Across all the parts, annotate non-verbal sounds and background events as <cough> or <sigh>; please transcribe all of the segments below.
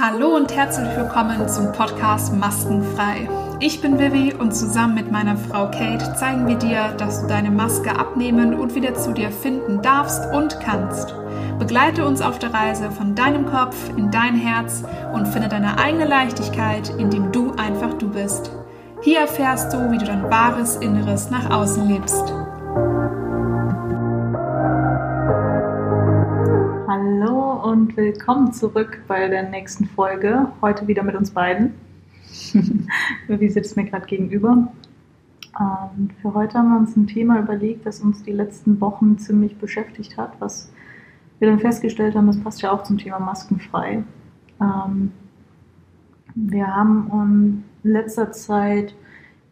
Hallo und herzlich willkommen zum Podcast Maskenfrei. Ich bin Vivi und zusammen mit meiner Frau Kate zeigen wir dir, dass du deine Maske abnehmen und wieder zu dir finden darfst und kannst. Begleite uns auf der Reise von deinem Kopf in dein Herz und finde deine eigene Leichtigkeit, indem du einfach du bist. Hier erfährst du, wie du dein wahres Inneres nach außen lebst. Und willkommen zurück bei der nächsten Folge. Heute wieder mit uns beiden. <laughs> Wie sitzt mir gerade gegenüber? Und für heute haben wir uns ein Thema überlegt, das uns die letzten Wochen ziemlich beschäftigt hat, was wir dann festgestellt haben, das passt ja auch zum Thema Maskenfrei. Ähm, wir haben in letzter Zeit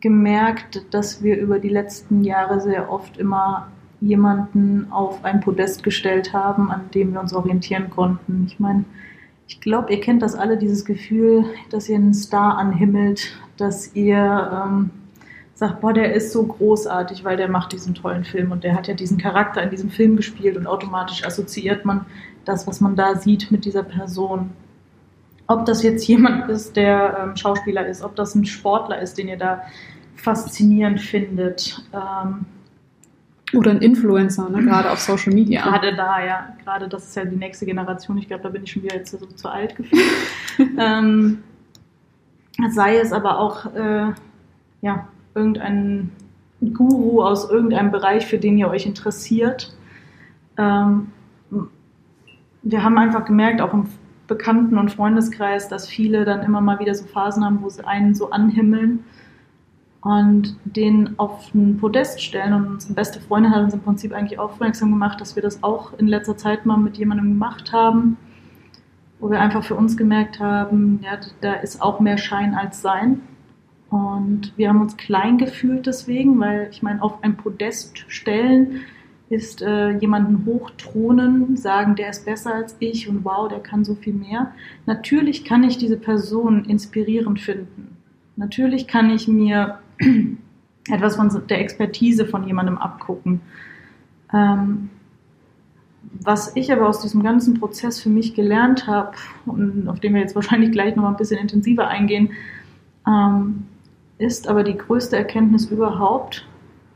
gemerkt, dass wir über die letzten Jahre sehr oft immer jemanden auf ein Podest gestellt haben, an dem wir uns orientieren konnten. Ich meine, ich glaube, ihr kennt das alle, dieses Gefühl, dass ihr einen Star anhimmelt, dass ihr ähm, sagt, boah, der ist so großartig, weil der macht diesen tollen Film und der hat ja diesen Charakter in diesem Film gespielt und automatisch assoziiert man das, was man da sieht, mit dieser Person. Ob das jetzt jemand ist, der ähm, Schauspieler ist, ob das ein Sportler ist, den ihr da faszinierend findet. Ähm, oder ein Influencer, ne? gerade auf Social Media. Gerade da, ja. Gerade das ist ja die nächste Generation. Ich glaube, da bin ich schon wieder jetzt so zu alt gefühlt. <laughs> ähm, sei es aber auch äh, ja, irgendein Guru aus irgendeinem Bereich, für den ihr euch interessiert. Ähm, wir haben einfach gemerkt, auch im Bekannten- und Freundeskreis, dass viele dann immer mal wieder so Phasen haben, wo sie einen so anhimmeln und den auf ein Podest stellen. Und unsere beste Freundin hat uns im Prinzip eigentlich aufmerksam gemacht, dass wir das auch in letzter Zeit mal mit jemandem gemacht haben, wo wir einfach für uns gemerkt haben, ja, da ist auch mehr Schein als Sein. Und wir haben uns klein gefühlt deswegen, weil ich meine, auf ein Podest stellen ist äh, jemanden hochthronen, sagen, der ist besser als ich und wow, der kann so viel mehr. Natürlich kann ich diese Person inspirierend finden. Natürlich kann ich mir etwas von der Expertise von jemandem abgucken. Ähm, was ich aber aus diesem ganzen Prozess für mich gelernt habe und auf den wir jetzt wahrscheinlich gleich noch mal ein bisschen intensiver eingehen, ähm, ist aber die größte Erkenntnis überhaupt,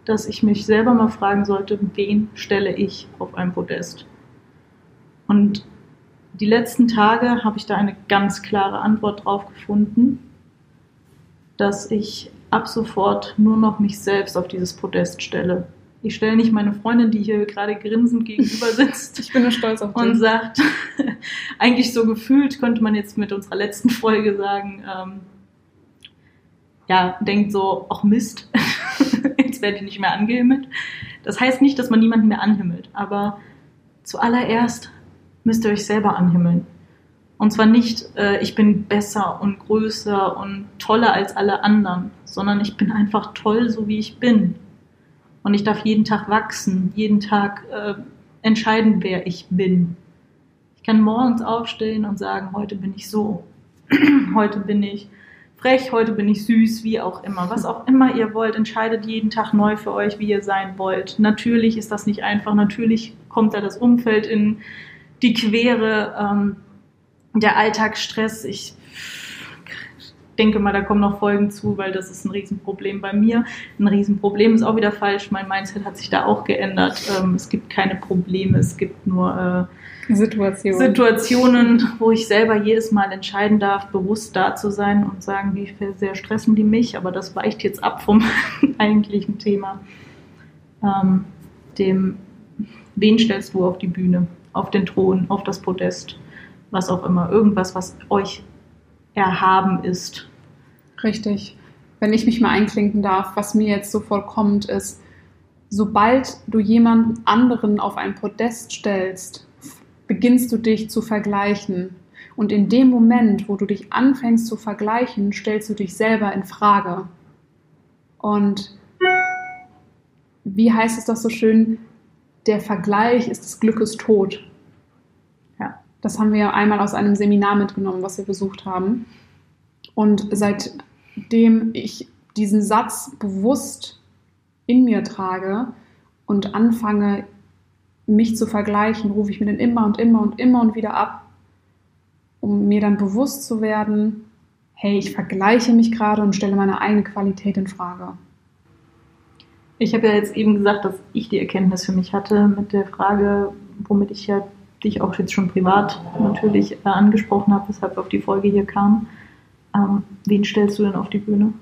dass ich mich selber mal fragen sollte, wen stelle ich auf ein Podest? Und die letzten Tage habe ich da eine ganz klare Antwort drauf gefunden, dass ich ab sofort nur noch mich selbst auf dieses Podest stelle. Ich stelle nicht meine Freundin, die hier gerade grinsend gegenüber <laughs> sitzt. ich bin nur stolz auf dich. Und sagt, <laughs> eigentlich so gefühlt, könnte man jetzt mit unserer letzten Folge sagen, ähm, ja, denkt so, ach Mist, <laughs> jetzt werde ich nicht mehr angehimmelt. Das heißt nicht, dass man niemanden mehr anhimmelt, aber zuallererst müsst ihr euch selber anhimmeln. Und zwar nicht, äh, ich bin besser und größer und toller als alle anderen, sondern ich bin einfach toll, so wie ich bin. Und ich darf jeden Tag wachsen, jeden Tag äh, entscheiden, wer ich bin. Ich kann morgens aufstehen und sagen, heute bin ich so, <clears throat> heute bin ich frech, heute bin ich süß, wie auch immer. Was auch immer ihr wollt, entscheidet jeden Tag neu für euch, wie ihr sein wollt. Natürlich ist das nicht einfach, natürlich kommt da das Umfeld in die Quere. Ähm, der Alltagsstress, ich denke mal, da kommen noch Folgen zu, weil das ist ein Riesenproblem bei mir. Ein Riesenproblem ist auch wieder falsch. Mein Mindset hat sich da auch geändert. Ähm, es gibt keine Probleme, es gibt nur äh, Situationen. Situationen, wo ich selber jedes Mal entscheiden darf, bewusst da zu sein und sagen, wie sehr stressen die mich. Aber das weicht jetzt ab vom <laughs> eigentlichen Thema. Ähm, dem, wen stellst du auf die Bühne, auf den Thron, auf das Podest? Was auch immer, irgendwas, was euch erhaben ist. Richtig. Wenn ich mich mal einklinken darf, was mir jetzt sofort kommt, ist, sobald du jemanden anderen auf ein Podest stellst, beginnst du dich zu vergleichen. Und in dem Moment, wo du dich anfängst zu vergleichen, stellst du dich selber in Frage. Und wie heißt es doch so schön? Der Vergleich ist des Glückes Tod. Das haben wir einmal aus einem Seminar mitgenommen, was wir besucht haben. Und seitdem ich diesen Satz bewusst in mir trage und anfange, mich zu vergleichen, rufe ich mir den immer und immer und immer und wieder ab. um mir dann bewusst zu werden, hey, ich vergleiche mich gerade und stelle meine eigene Qualität in Frage. Ich habe ja jetzt eben gesagt, dass ich die Erkenntnis für mich hatte mit der Frage, womit ich ja dich auch jetzt schon privat natürlich äh, angesprochen habe, weshalb auf die Folge hier kam. Ähm, wen stellst du denn auf die Bühne?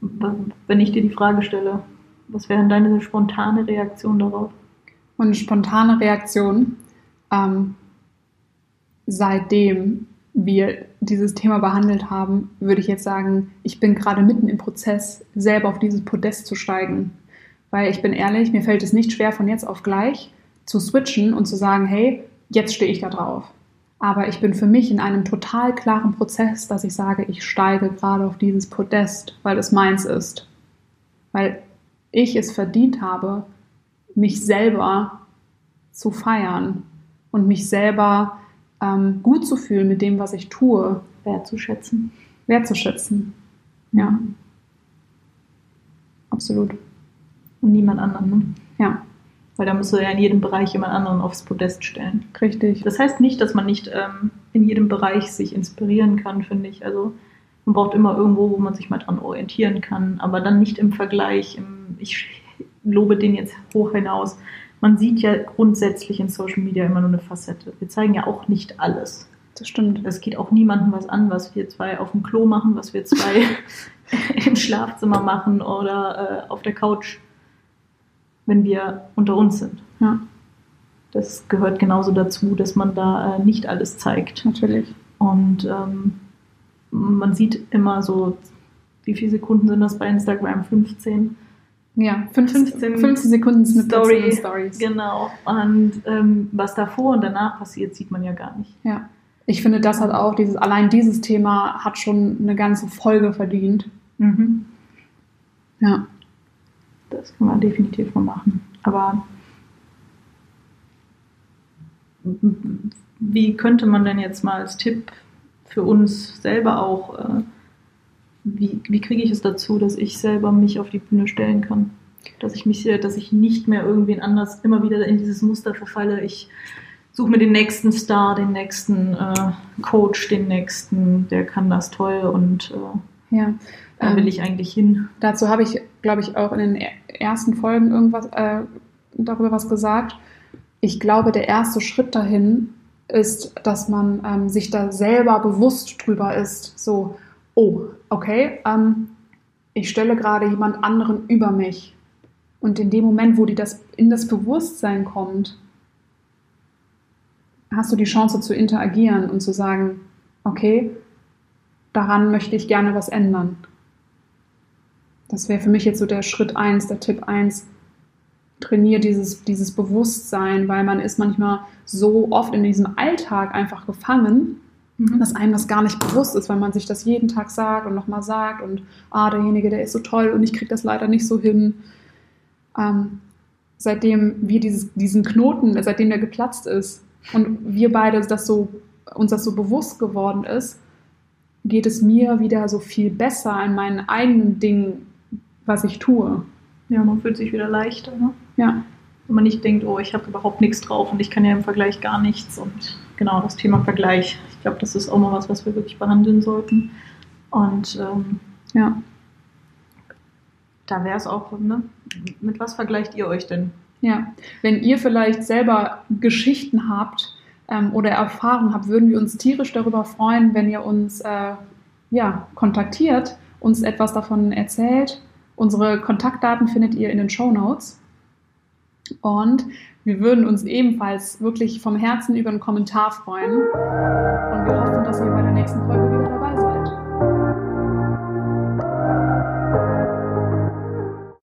Wenn ich dir die Frage stelle, was wäre denn deine spontane Reaktion darauf? Und spontane Reaktion, ähm, seitdem wir dieses Thema behandelt haben, würde ich jetzt sagen, ich bin gerade mitten im Prozess, selber auf dieses Podest zu steigen. Weil ich bin ehrlich, mir fällt es nicht schwer, von jetzt auf gleich zu switchen und zu sagen, hey, jetzt stehe ich da drauf. Aber ich bin für mich in einem total klaren Prozess, dass ich sage, ich steige gerade auf dieses Podest, weil es meins ist. Weil ich es verdient habe, mich selber zu feiern und mich selber ähm, gut zu fühlen mit dem, was ich tue. Wertzuschätzen. Wertzuschätzen. Ja. Absolut. Und niemand anderen, ne? Ja. Weil da musst du ja in jedem Bereich jemand anderen aufs Podest stellen. Richtig. Das heißt nicht, dass man nicht ähm, in jedem Bereich sich inspirieren kann, finde ich. Also man braucht immer irgendwo, wo man sich mal dran orientieren kann, aber dann nicht im Vergleich. Im, ich lobe den jetzt hoch hinaus. Man sieht ja grundsätzlich in Social Media immer nur eine Facette. Wir zeigen ja auch nicht alles. Das stimmt. Es geht auch niemandem was an, was wir zwei auf dem Klo machen, was wir zwei <laughs> <laughs> im Schlafzimmer machen oder äh, auf der Couch wenn wir unter uns sind. Ja. Das gehört genauso dazu, dass man da äh, nicht alles zeigt. Natürlich. Und ähm, man sieht immer so, wie viele Sekunden sind das bei Instagram? 15? Ja, 15, 15, 15 Sekunden Story, Stories. Genau. Und ähm, was davor und danach passiert, sieht man ja gar nicht. Ja. Ich finde, das hat auch dieses, allein dieses Thema hat schon eine ganze Folge verdient. Mhm. Ja. Das kann man definitiv mal machen. Aber wie könnte man denn jetzt mal als Tipp für uns selber auch, äh, wie, wie kriege ich es dazu, dass ich selber mich auf die Bühne stellen kann? Dass ich mich, dass ich nicht mehr irgendwen anders immer wieder in dieses Muster verfalle. Ich suche mir den nächsten Star, den nächsten äh, Coach, den nächsten, der kann das toll und äh, ja. Da will ähm, ich eigentlich hin. Dazu habe ich, glaube ich, auch in den ersten Folgen irgendwas äh, darüber was gesagt. Ich glaube, der erste Schritt dahin ist, dass man ähm, sich da selber bewusst drüber ist. So, oh, okay, ähm, ich stelle gerade jemand anderen über mich. Und in dem Moment, wo die das in das Bewusstsein kommt, hast du die Chance zu interagieren und zu sagen, okay, daran möchte ich gerne was ändern. Das wäre für mich jetzt so der Schritt eins, der Tipp eins. Trainier dieses, dieses Bewusstsein, weil man ist manchmal so oft in diesem Alltag einfach gefangen, mhm. dass einem das gar nicht bewusst ist, weil man sich das jeden Tag sagt und nochmal sagt und ah, derjenige, der ist so toll und ich kriege das leider nicht so hin. Ähm, seitdem wir dieses, diesen Knoten, seitdem der geplatzt ist und wir beide das so, uns das so bewusst geworden ist, geht es mir wieder so viel besser in meinen eigenen Dingen was ich tue. Ja, man fühlt sich wieder leichter. Ne? Ja. Wenn man nicht denkt, oh, ich habe überhaupt nichts drauf und ich kann ja im Vergleich gar nichts. Und genau das Thema Vergleich. Ich glaube, das ist auch mal was, was wir wirklich behandeln sollten. Und ähm, ja, da wäre es auch, ne? mit was vergleicht ihr euch denn? Ja, wenn ihr vielleicht selber Geschichten habt ähm, oder Erfahrungen habt, würden wir uns tierisch darüber freuen, wenn ihr uns äh, ja, kontaktiert, uns etwas davon erzählt Unsere Kontaktdaten findet ihr in den Show Notes. Und wir würden uns ebenfalls wirklich vom Herzen über einen Kommentar freuen. Und wir hoffen, dass ihr bei der nächsten Folge wieder